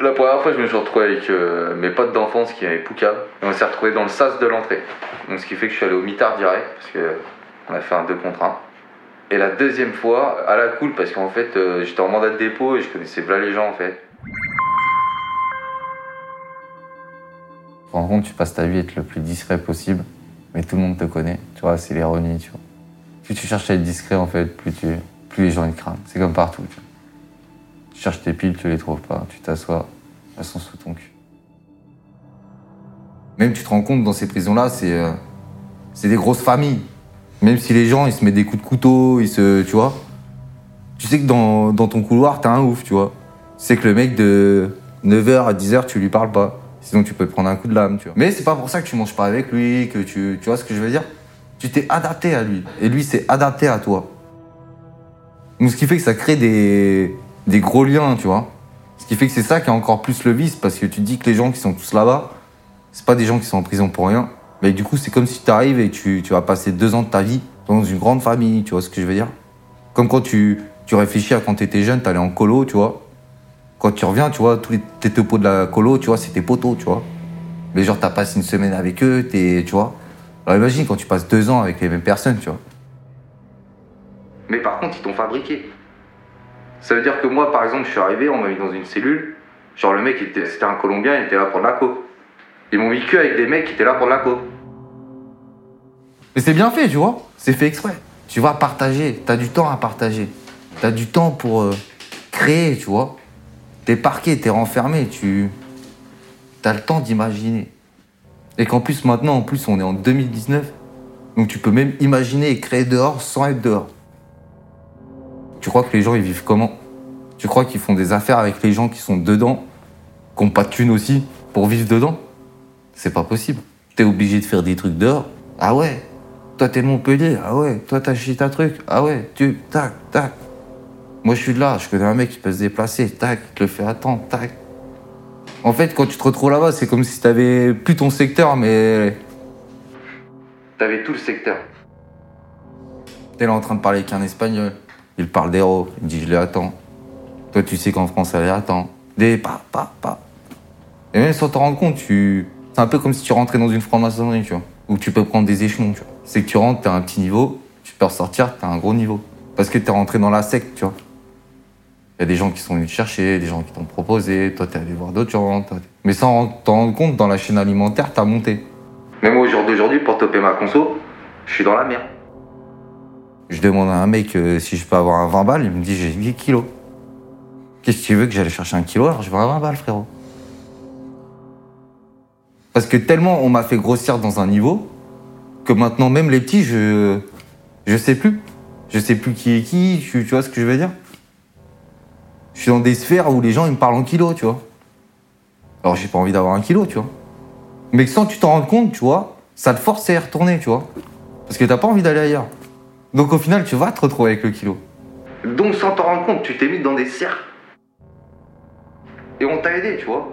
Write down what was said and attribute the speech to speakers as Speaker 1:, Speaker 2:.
Speaker 1: La première fois, je me suis retrouvé avec euh, mes potes d'enfance qui avaient Pouka. Et on s'est retrouvé dans le sas de l'entrée. Donc, ce qui fait que je suis allé au mitard direct, parce qu'on a fait un 2 contre 1. Et la deuxième fois, à la cool, parce qu'en fait, euh, j'étais en mandat de dépôt et je connaissais plein les gens en fait.
Speaker 2: Te rends compte, tu passes ta vie à être le plus discret possible, mais tout le monde te connaît. Tu vois, c'est l'ironie, tu vois. Plus tu cherches à être discret, en fait, plus, tu, plus les gens ils craignent. C'est comme partout. Tu, vois. Tu cherches tes piles, tu les trouves pas. Tu t'assois, elles sont sous ton cul. Même tu te rends compte, dans ces prisons-là, c'est euh, c'est des grosses familles. Même si les gens, ils se mettent des coups de couteau, ils se. Tu vois. Tu sais que dans, dans ton couloir, t'as un ouf, tu vois. Sais que le mec de 9h à 10h, tu lui parles pas. Sinon, tu peux prendre un coup de lame, tu vois. Mais c'est pas pour ça que tu manges pas avec lui, que tu. Tu vois ce que je veux dire? Tu t'es adapté à lui. Et lui s'est adapté à toi. Donc, ce qui fait que ça crée des, des gros liens, tu vois. Ce qui fait que c'est ça qui est encore plus le vice, parce que tu dis que les gens qui sont tous là-bas, c'est pas des gens qui sont en prison pour rien. Mais du coup, c'est comme si tu arrives et tu, tu vas passer deux ans de ta vie dans une grande famille, tu vois ce que je veux dire Comme quand tu, tu réfléchis à quand t'étais jeune, t'allais en colo, tu vois. Quand tu reviens, tu vois, tous les, tes topos de la colo, tu vois, c'est tes potos, tu vois. Mais genre, t'as passé une semaine avec eux, t'es, tu vois. Alors imagine quand tu passes deux ans avec les mêmes personnes, tu vois.
Speaker 1: Mais par contre, ils t'ont fabriqué. Ça veut dire que moi, par exemple, je suis arrivé, on m'a mis dans une cellule. Genre, le mec, c'était un Colombien, il était là pour de la coke. Ils m'ont mis que avec des mecs qui étaient là pour de la coke.
Speaker 2: Mais c'est bien fait, tu vois. C'est fait exprès. Tu vas partager. T'as du temps à partager. T'as du temps pour euh, créer, tu vois. T'es parqué, t'es renfermé. Tu as le temps d'imaginer. Et qu'en plus, maintenant, en plus, on est en 2019. Donc tu peux même imaginer et créer dehors sans être dehors. Tu crois que les gens, ils vivent comment? Tu crois qu'ils font des affaires avec les gens qui sont dedans, qui n'ont pas de thunes aussi, pour vivre dedans? C'est pas possible. T'es obligé de faire des trucs dehors. Ah ouais Toi, t'es Montpellier. Ah ouais Toi, t'as chié ta truc. Ah ouais Tu, tac, tac. Moi, je suis de là. Je connais un mec qui peut se déplacer. Tac, il te le fait attendre. Tac. En fait, quand tu te retrouves là-bas, c'est comme si t'avais plus ton secteur, mais
Speaker 1: T'avais tout le secteur.
Speaker 2: T'es là en train de parler avec un espagnol. Il parle d'héros. Il dit je les attends. Toi, tu sais qu'en France, elle les attend. Des pas, pas, pas. Et même sans te rendre compte, tu. C'est un peu comme si tu rentrais dans une franc-maçonnerie, tu vois. Où tu peux prendre des échelons, tu vois. C'est que tu rentres, t'as un petit niveau. Tu peux ressortir, t'as un gros niveau. Parce que t'es rentré dans la secte, tu vois. Il y a des gens qui sont venus te chercher, des gens qui t'ont proposé. Toi, t'es allé voir d'autres gens. Mais sans t'en rendre compte, dans la chaîne alimentaire, t'as monté.
Speaker 1: Même au jour d'aujourd'hui, pour toper ma conso, je suis dans la merde.
Speaker 2: Je demande à un mec euh, si je peux avoir un 20 balles, il me dit j'ai 8 kilos. Qu'est-ce que tu veux que j'aille chercher un kilo? Alors je veux un 20 balles frérot. Parce que tellement on m'a fait grossir dans un niveau que maintenant même les petits je je sais plus. Je sais plus qui est qui, tu vois ce que je veux dire? Je suis dans des sphères où les gens ils me parlent en kilos, tu vois. Alors j'ai pas envie d'avoir un kilo, tu vois. Mais sans tu t'en rendes compte, tu vois, ça te force à y retourner, tu vois. Parce que t'as pas envie d'aller ailleurs. Donc au final, tu vas te retrouver avec le kilo.
Speaker 1: Donc sans t'en rendre compte, tu t'es mis dans des cercles. Et on t'a aidé, tu vois.